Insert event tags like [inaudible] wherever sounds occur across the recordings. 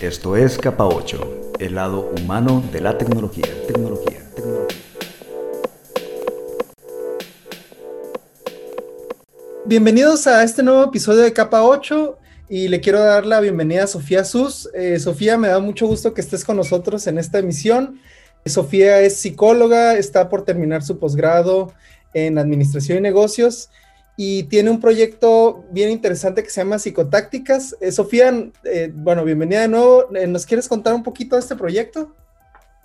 Esto es Capa 8, el lado humano de la tecnología. Tecnología, tecnología. Bienvenidos a este nuevo episodio de Capa 8 y le quiero dar la bienvenida a Sofía Sus. Eh, Sofía, me da mucho gusto que estés con nosotros en esta emisión. Sofía es psicóloga, está por terminar su posgrado en Administración y Negocios y tiene un proyecto bien interesante que se llama Psicotácticas. Eh, Sofía, eh, bueno, bienvenida de nuevo. Eh, ¿Nos quieres contar un poquito de este proyecto?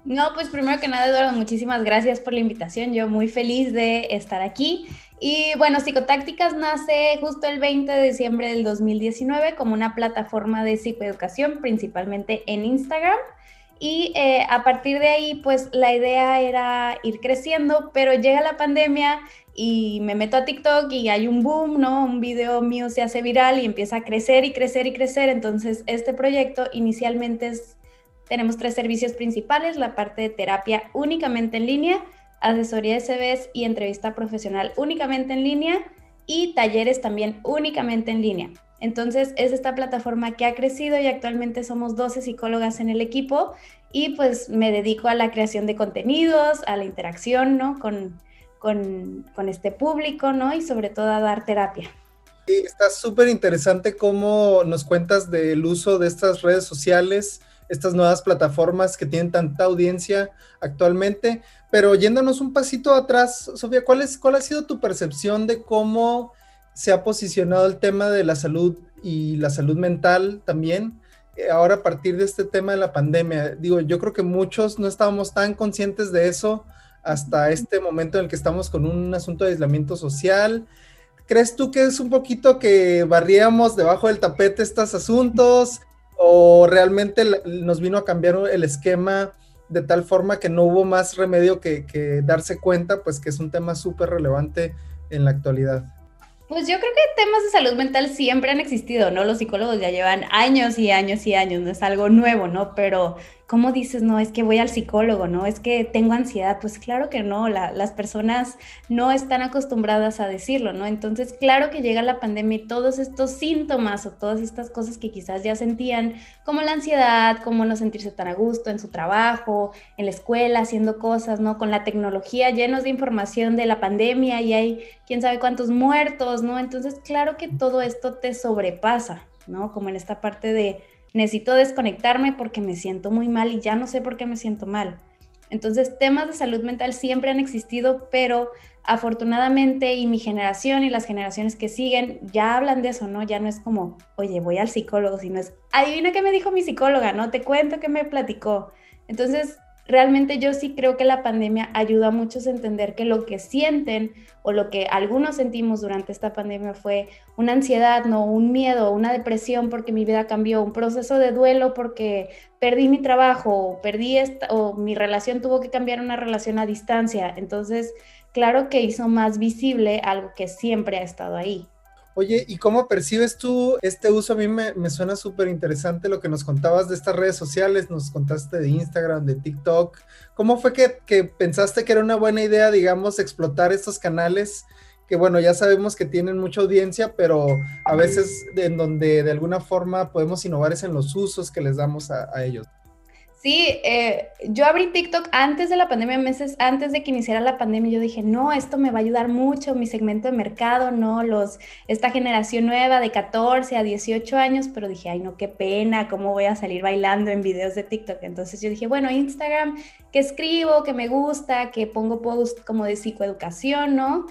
No, pues primero que nada, Eduardo, muchísimas gracias por la invitación. Yo muy feliz de estar aquí. Y bueno, Psicotácticas nace justo el 20 de diciembre del 2019 como una plataforma de psicoeducación, principalmente en Instagram. Y a partir de ahí, pues la idea era ir creciendo, pero llega la pandemia y me meto a TikTok y hay un boom, ¿no? Un video mío se hace viral y empieza a crecer y crecer y crecer. Entonces, este proyecto inicialmente es, tenemos tres servicios principales, la parte de terapia únicamente en línea, asesoría de CVs y entrevista profesional únicamente en línea y talleres también únicamente en línea. Entonces, es esta plataforma que ha crecido y actualmente somos 12 psicólogas en el equipo y pues me dedico a la creación de contenidos, a la interacción, ¿no? Con, con, este público, ¿no? Y sobre todo a dar terapia. Sí, está súper interesante cómo nos cuentas del uso de estas redes sociales, estas nuevas plataformas que tienen tanta audiencia actualmente. Pero yéndonos un pasito atrás, Sofía, ¿cuál, es, ¿cuál ha sido tu percepción de cómo se ha posicionado el tema de la salud y la salud mental también? Eh, ahora a partir de este tema de la pandemia, digo, yo creo que muchos no estábamos tan conscientes de eso hasta este momento en el que estamos con un asunto de aislamiento social. ¿Crees tú que es un poquito que barríamos debajo del tapete estos asuntos o realmente nos vino a cambiar el esquema de tal forma que no hubo más remedio que, darse cuenta, pues que es un tema súper relevante en la actualidad? Pues yo creo que temas de salud mental siempre han existido, ¿no? Los psicólogos ya llevan años y años y años, no es algo nuevo, ¿no? Pero ¿cómo dices, no, es que voy al psicólogo, no? Es que tengo ansiedad. Pues claro que no, las personas no están acostumbradas a decirlo, ¿no? Entonces, claro que llega la pandemia y todos estos síntomas o todas estas cosas que quizás ya sentían, como la ansiedad, como no sentirse tan a gusto en su trabajo, en la escuela, haciendo cosas, ¿no? Con la tecnología llenos de información de la pandemia y hay quién sabe cuántos muertos, ¿no? Entonces, claro que todo esto te sobrepasa, ¿no? Como en esta parte de necesito desconectarme porque me siento muy mal y ya no sé por qué me siento mal. Entonces, temas de salud mental siempre han existido, pero afortunadamente y mi generación y las generaciones que siguen ya hablan de eso, ¿no? Ya no es como, oye, voy al psicólogo, sino es, adivina qué me dijo mi psicóloga, ¿no? Te cuento qué me platicó. Entonces, realmente yo sí creo que la pandemia ayuda a muchos a entender que lo que sienten o lo que algunos sentimos durante esta pandemia fue una ansiedad, no un miedo, una depresión porque mi vida cambió, un proceso de duelo porque perdí mi trabajo, perdí esta, o mi relación tuvo que cambiar una relación a distancia. Entonces, claro que hizo más visible algo que siempre ha estado ahí. Oye, ¿y cómo percibes tú este uso? A mí me, suena súper interesante lo que nos contabas de estas redes sociales, nos contaste de Instagram, de TikTok. ¿Cómo fue que, pensaste que era una buena idea, digamos, explotar estos canales? que bueno, ya sabemos que tienen mucha audiencia, pero a veces en donde de alguna forma podemos innovar es en los usos que les damos a ellos. Sí, eh, yo abrí TikTok antes de la pandemia, meses antes de que iniciara la pandemia. Yo dije, no, esto me va a ayudar mucho, mi segmento de mercado, ¿no? Los, esta generación nueva de 14 a 18 años, pero dije, ay, no, qué pena, ¿cómo voy a salir bailando en videos de TikTok? Entonces yo dije, bueno, Instagram, que escribo, que me gusta, que pongo posts como de psicoeducación, ¿no?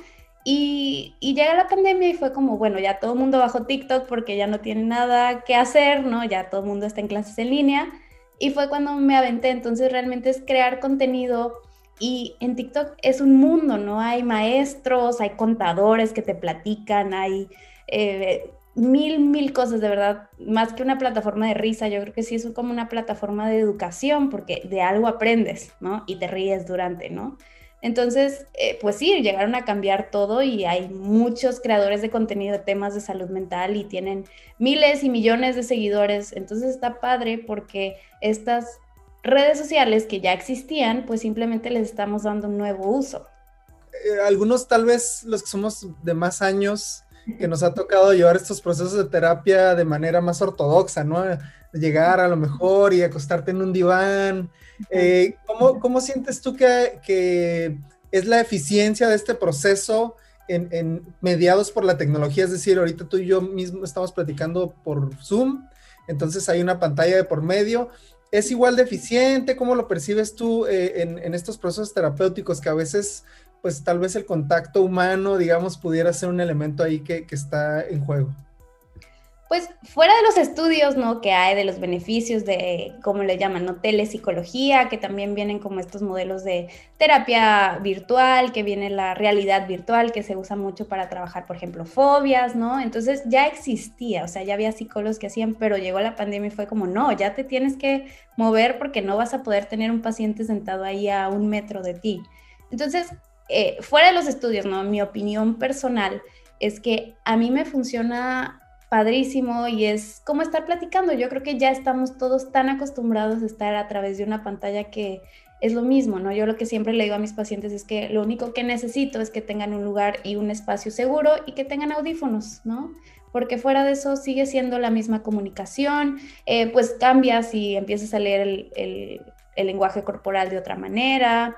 Y, y, llega la pandemia y fue como, bueno, ya todo el mundo bajó TikTok porque ya no tiene nada que hacer, ¿no? Ya todo el mundo está en clases en línea. Y fue cuando me aventé, entonces realmente es crear contenido y en TikTok es un mundo, ¿no? Hay maestros, hay contadores que te platican, hay eh, mil, mil cosas, de verdad, más que una plataforma de risa, yo creo que sí es como una plataforma de educación, porque de algo aprendes, ¿no? Y te ríes durante, ¿no? Entonces, eh, pues sí, llegaron a cambiar todo y hay muchos creadores de contenido de temas de salud mental y tienen miles y millones de seguidores. Entonces está padre porque estas redes sociales que ya existían, pues simplemente les estamos dando un nuevo uso. Eh, algunos tal vez los que somos de más años, que nos ha tocado llevar estos procesos de terapia de manera más ortodoxa, ¿no? Llegar a lo mejor y acostarte en un diván. Eh, ¿cómo, sientes tú que, que, es la eficiencia de este proceso en, en, mediados por la tecnología? Es decir, ahorita tú y yo mismo estamos platicando por Zoom, entonces hay una pantalla de por medio. ¿Es igual de eficiente? ¿Cómo lo percibes tú eh, en, en estos procesos terapéuticos que a veces pues tal vez el contacto humano, digamos, pudiera ser un elemento ahí que, está en juego. Pues fuera de los estudios, ¿no? Que hay de los beneficios de, ¿cómo le llaman? ¿No? Telepsicología, que también vienen como estos modelos de terapia virtual, que viene la realidad virtual, que se usa mucho para trabajar, por ejemplo, fobias, ¿no? Entonces ya existía, o sea, ya había psicólogos que hacían, pero llegó la pandemia y fue como, no, ya te tienes que mover porque no vas a poder tener un paciente sentado ahí a un metro de ti. Entonces, eh, fuera de los estudios, ¿no? Mi opinión personal es que a mí me funciona padrísimo y es como estar platicando. Yo creo que ya estamos todos tan acostumbrados a estar a través de una pantalla que es lo mismo, ¿no? Yo lo que siempre le digo a mis pacientes es que lo único que necesito es que tengan un lugar y un espacio seguro y que tengan audífonos, ¿no? Porque fuera de eso sigue siendo la misma comunicación, eh, pues cambias y empiezas a leer el, el lenguaje corporal de otra manera,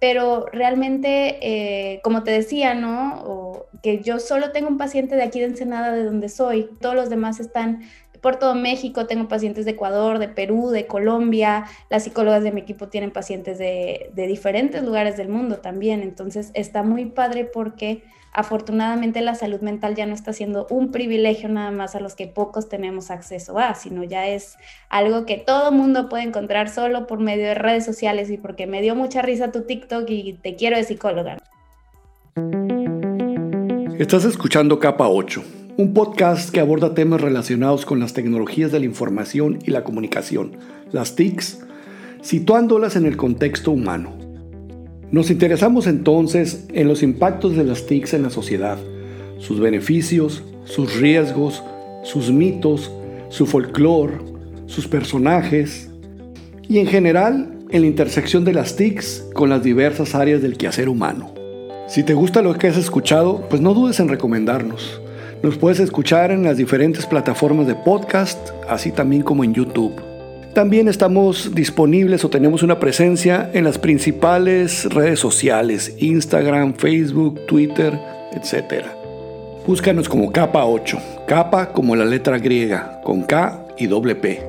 pero realmente, eh, como te decía, ¿no? que yo solo tengo un paciente de aquí de Ensenada, de donde soy, todos los demás están por todo México, tengo pacientes de Ecuador, de Perú, de Colombia, las psicólogas de mi equipo tienen pacientes de, diferentes lugares del mundo también, entonces está muy padre porque afortunadamente la salud mental ya no está siendo un privilegio nada más a los que pocos tenemos acceso a, sino ya es algo que todo mundo puede encontrar solo por medio de redes sociales y porque me dio mucha risa tu TikTok y te quiero de psicóloga. Estás escuchando Capa 8, un podcast que aborda temas relacionados con las tecnologías de la información y la comunicación, las TICs, situándolas en el contexto humano nos interesamos entonces en los impactos de las TICs en la sociedad, sus beneficios, sus riesgos, sus mitos, su folclore, sus personajes y en general en la intersección de las TICs con las diversas áreas del quehacer humano. Si te gusta lo que has escuchado, pues no dudes en recomendarnos. Nos puedes escuchar en las diferentes plataformas de podcast, así también como en YouTube. También estamos disponibles o tenemos una presencia en las principales redes sociales, Instagram, Facebook, Twitter, etc. Búscanos como capa 8, capa como la letra griega, con K y doble P.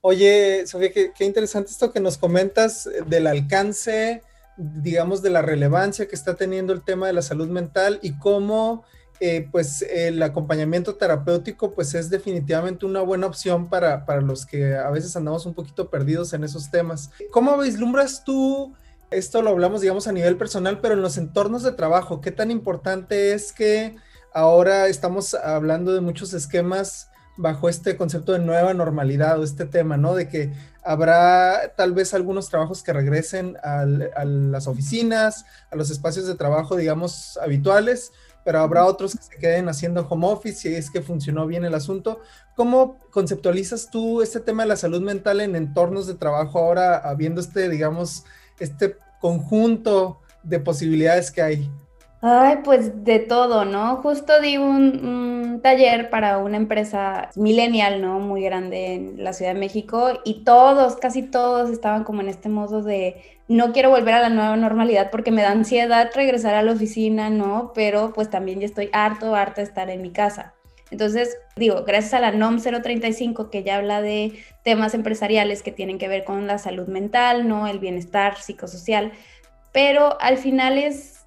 Oye, Sofía, qué, qué, interesante esto que nos comentas del alcance, digamos, de la relevancia que está teniendo el tema de la salud mental y cómo eh, pues el acompañamiento terapéutico pues es definitivamente una buena opción para, los que a veces andamos un poquito perdidos en esos temas. ¿Cómo vislumbras tú, esto lo hablamos digamos a nivel personal, pero en los entornos de trabajo, qué tan importante es que ahora estamos hablando de muchos esquemas bajo este concepto de nueva normalidad o este tema, ¿no? De que habrá tal vez algunos trabajos que regresen a las oficinas, a los espacios de trabajo, digamos, habituales, pero habrá otros que se queden haciendo home office si es que funcionó bien el asunto. ¿Cómo conceptualizas tú este tema de la salud mental en entornos de trabajo ahora, habiendo este, digamos, este conjunto de posibilidades que hay? Ay, pues de todo, ¿no? Justo di un, taller para una empresa millennial, ¿no? Muy grande en la Ciudad de México y todos, casi todos estaban como en este modo de no quiero volver a la nueva normalidad porque me da ansiedad regresar a la oficina, ¿no? Pero pues también ya estoy harto, harto de estar en mi casa. Entonces, digo, gracias a la NOM 035 que ya habla de temas empresariales que tienen que ver con la salud mental, ¿no? El bienestar psicosocial, pero al final es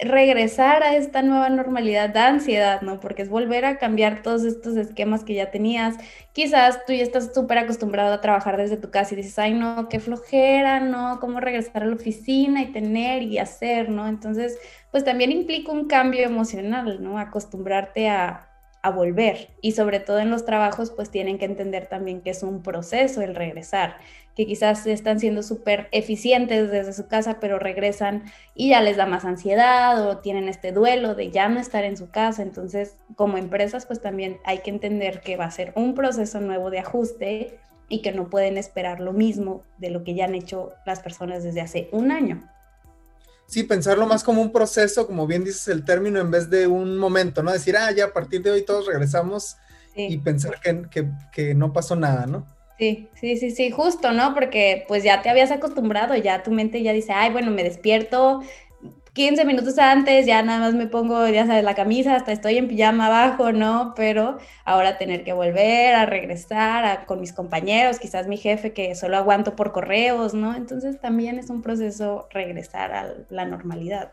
regresar a esta nueva normalidad da ansiedad, ¿no? Porque es volver a cambiar todos estos esquemas que ya tenías. Quizás tú ya estás súper acostumbrado a trabajar desde tu casa y dices, ay, no, qué flojera, ¿no? ¿Cómo regresar a la oficina y tener y hacer, ¿no? Entonces, pues también implica un cambio emocional, ¿no? Acostumbrarte a, a volver y sobre todo en los trabajos pues tienen que entender también que es un proceso el regresar, que quizás están siendo súper eficientes desde su casa pero regresan y ya les da más ansiedad o tienen este duelo de ya no estar en su casa, entonces como empresas pues también hay que entender que va a ser un proceso nuevo de ajuste y que no pueden esperar lo mismo de lo que ya han hecho las personas desde hace un año. Sí, pensarlo más como un proceso, como bien dices el término, en vez de un momento, ¿no? Decir, ah, ya a partir de hoy todos regresamos y pensar que, que, no pasó nada, ¿no? Sí, sí, sí, sí, justo, ¿no? Porque pues ya te habías acostumbrado, ya tu mente ya dice, ay, bueno, me despierto 15 minutos antes, ya nada más me pongo, ya sabes, la camisa, hasta estoy en pijama abajo, ¿no? Pero ahora tener que volver a regresar con mis compañeros, quizás mi jefe que solo aguanto por correos, ¿no? Entonces también es un proceso regresar a la normalidad.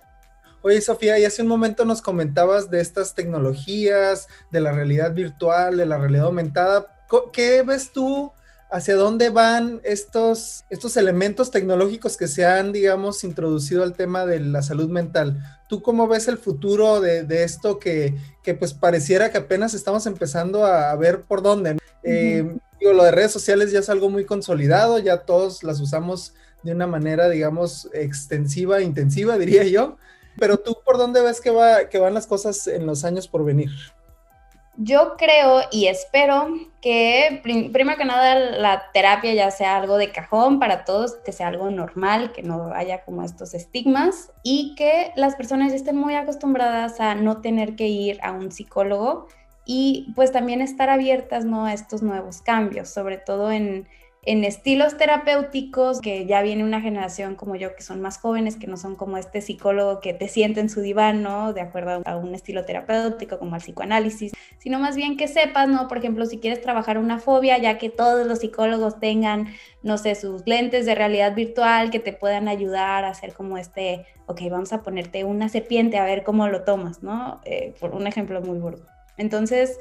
Oye, Sofía, y hace un momento nos comentabas de estas tecnologías, de la realidad virtual, de la realidad aumentada. ¿Qué ves tú? ¿Hacia dónde van estos, estos elementos tecnológicos que se han, digamos, introducido al tema de la salud mental? ¿Tú cómo ves el futuro de, esto que, que, pues pareciera que apenas estamos empezando a, ver por dónde? Eh, digo, lo de redes sociales ya es algo muy consolidado, ya todos las usamos de una manera, digamos, extensiva, intensiva, diría yo. Pero tú, ¿por dónde ves que, va, que van las cosas en los años por venir? Yo creo y espero que, primero que nada, la terapia ya sea algo de cajón para todos, que sea algo normal, que no haya como estos estigmas y que las personas estén muy acostumbradas a no tener que ir a un psicólogo y pues también estar abiertas ¿no? a estos nuevos cambios, sobre todo en, en estilos terapéuticos, que ya viene una generación como yo, que son más jóvenes, que no son como este psicólogo que te siente en su diván, ¿no? De acuerdo a un estilo terapéutico, como el psicoanálisis, sino más bien que sepas, ¿no? Por ejemplo, si quieres trabajar una fobia, ya que todos los psicólogos tengan, no sé, sus lentes de realidad virtual que te puedan ayudar a hacer como este, ok, vamos a ponerte una serpiente a ver cómo lo tomas, ¿no? Eh, por un ejemplo muy burdo. Entonces,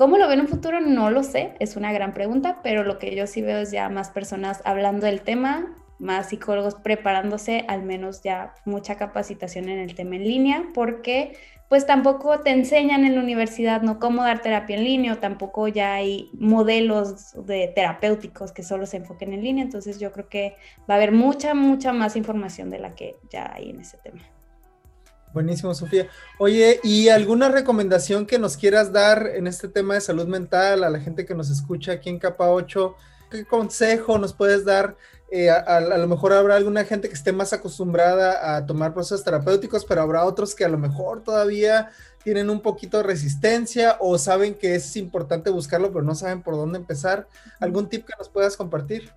¿Cómo lo veo en un futuro? No lo sé, es una gran pregunta, pero lo que yo sí veo es ya más personas hablando del tema, más psicólogos preparándose, al menos ya mucha capacitación en el tema en línea, porque pues tampoco te enseñan en la universidad no cómo dar terapia en línea, tampoco ya hay modelos de terapéuticos que solo se enfoquen en línea, entonces yo creo que va a haber mucha, mucha más información de la que ya hay en ese tema. Buenísimo, Sofía. Oye, ¿y alguna recomendación que nos quieras dar en este tema de salud mental a la gente que nos escucha aquí en Capa 8? ¿Qué consejo nos puedes dar? Eh, a, lo mejor habrá alguna gente que esté más acostumbrada a tomar procesos terapéuticos, pero habrá otros que a lo mejor todavía tienen un poquito de resistencia o saben que es importante buscarlo, pero no saben por dónde empezar. ¿Algún tip que nos puedas compartir?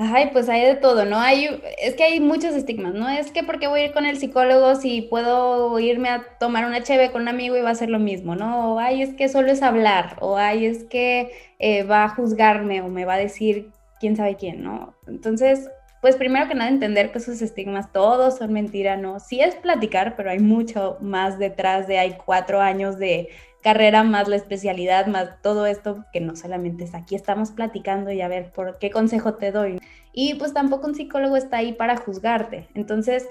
Ay, pues hay de todo, ¿no? Hay, es que hay muchos estigmas, ¿no? Es que porque voy a ir con el psicólogo si puedo irme a tomar una cheve con un amigo y va a ser lo mismo, ¿no? O ay, es que solo es hablar, o ay, es que eh, va a juzgarme o me va a decir quién sabe quién, ¿no? Entonces, pues primero que nada entender que esos estigmas todos son mentira, ¿no? Sí es platicar, pero hay mucho más detrás de, hay cuatro años de carrera, más la especialidad, más todo esto, que no solamente es aquí estamos platicando y a ver por qué consejo te doy. Y pues tampoco un psicólogo está ahí para juzgarte. Entonces,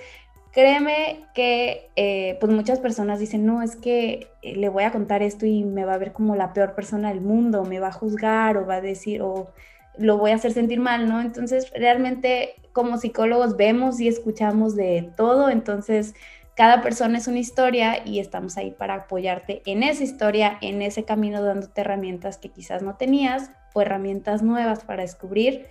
créeme que eh, pues muchas personas dicen, no, es que eh, le voy a contar esto y me va a ver como la peor persona del mundo, me va a juzgar o va a decir, o lo voy a hacer sentir mal, ¿no? Entonces, realmente como psicólogos vemos y escuchamos de todo, entonces cada persona es una historia y estamos ahí para apoyarte en esa historia, en ese camino, dándote herramientas que quizás no tenías o herramientas nuevas para descubrir,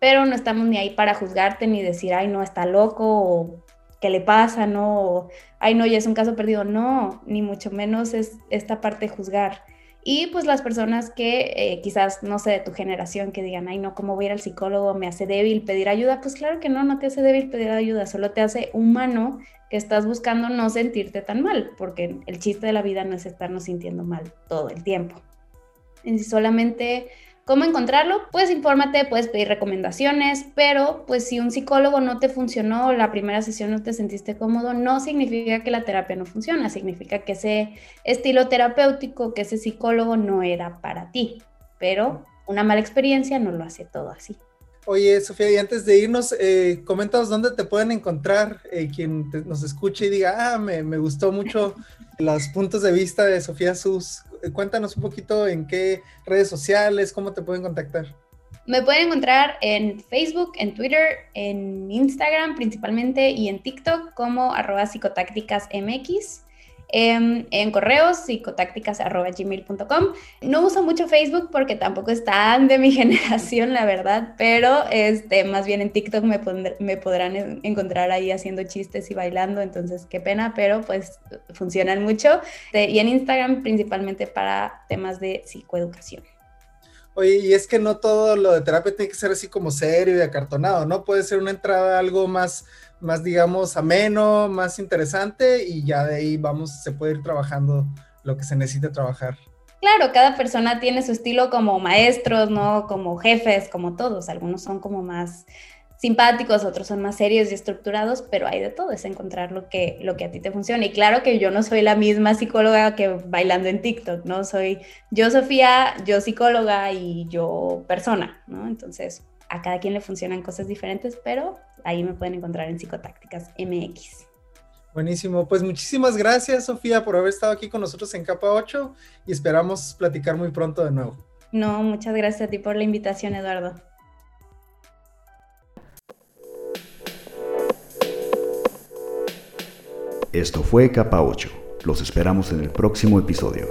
pero no estamos ni ahí para juzgarte ni decir, ay, no, está loco o qué le pasa, no, o, ay, no, ya es un caso perdido. No, ni mucho menos es esta parte juzgar. Y pues las personas que eh, quizás, no sé, de tu generación, que digan, ay, no, ¿cómo voy a ir al psicólogo? ¿Me hace débil pedir ayuda? Pues claro que no, no te hace débil pedir ayuda, solo te hace humano que estás buscando no sentirte tan mal, porque el chiste de la vida no es estarnos sintiendo mal todo el tiempo. En si solamente ¿Cómo encontrarlo? Pues infórmate, puedes pedir recomendaciones, pero pues si un psicólogo no te funcionó, la primera sesión no te sentiste cómodo, no significa que la terapia no funciona, significa que ese estilo terapéutico, que ese psicólogo no era para ti, pero una mala experiencia no lo hace todo así. Oye, Sofía, y antes de irnos, eh, coméntanos dónde te pueden encontrar eh, quien nos escuche y diga, ah, me, me gustó mucho los puntos de vista de Sofía Sus cuéntanos un poquito en qué redes sociales, cómo te pueden contactar. Me pueden encontrar en Facebook, en Twitter, en Instagram principalmente y en TikTok como arroba psicotácticasmx. Em, en correos psicotácticas.gmail.com. No uso mucho Facebook porque tampoco es tan de mi [laughs] generación, la verdad, pero este, más bien en TikTok me, me podrán encontrar ahí haciendo chistes y bailando, entonces qué pena, pero pues funcionan mucho. Y en Instagram principalmente para temas de psicoeducación. Oye, y es que no todo lo de terapia tiene que ser así como serio y acartonado, ¿no? Puede ser una entrada algo más, más digamos, ameno, más interesante y ya de ahí vamos, se puede ir trabajando lo que se necesite trabajar. Claro, cada persona tiene su estilo como maestros, ¿no? Como jefes, como todos. Algunos son como más simpáticos, otros son más serios y estructurados, pero hay de todo, es encontrar lo que, lo que a ti te funciona. Y claro que yo no soy la misma psicóloga que bailando en TikTok, ¿no? Soy yo Sofía, yo psicóloga y yo persona, ¿no? Entonces, a cada quien le funcionan cosas diferentes, pero ahí me pueden encontrar en Psicotácticas MX. Buenísimo, pues muchísimas gracias Sofía por haber estado aquí con nosotros en Capa 8 y esperamos platicar muy pronto de nuevo. No, muchas gracias a ti por la invitación, Eduardo. Esto fue Capa 8. Los esperamos en el próximo episodio.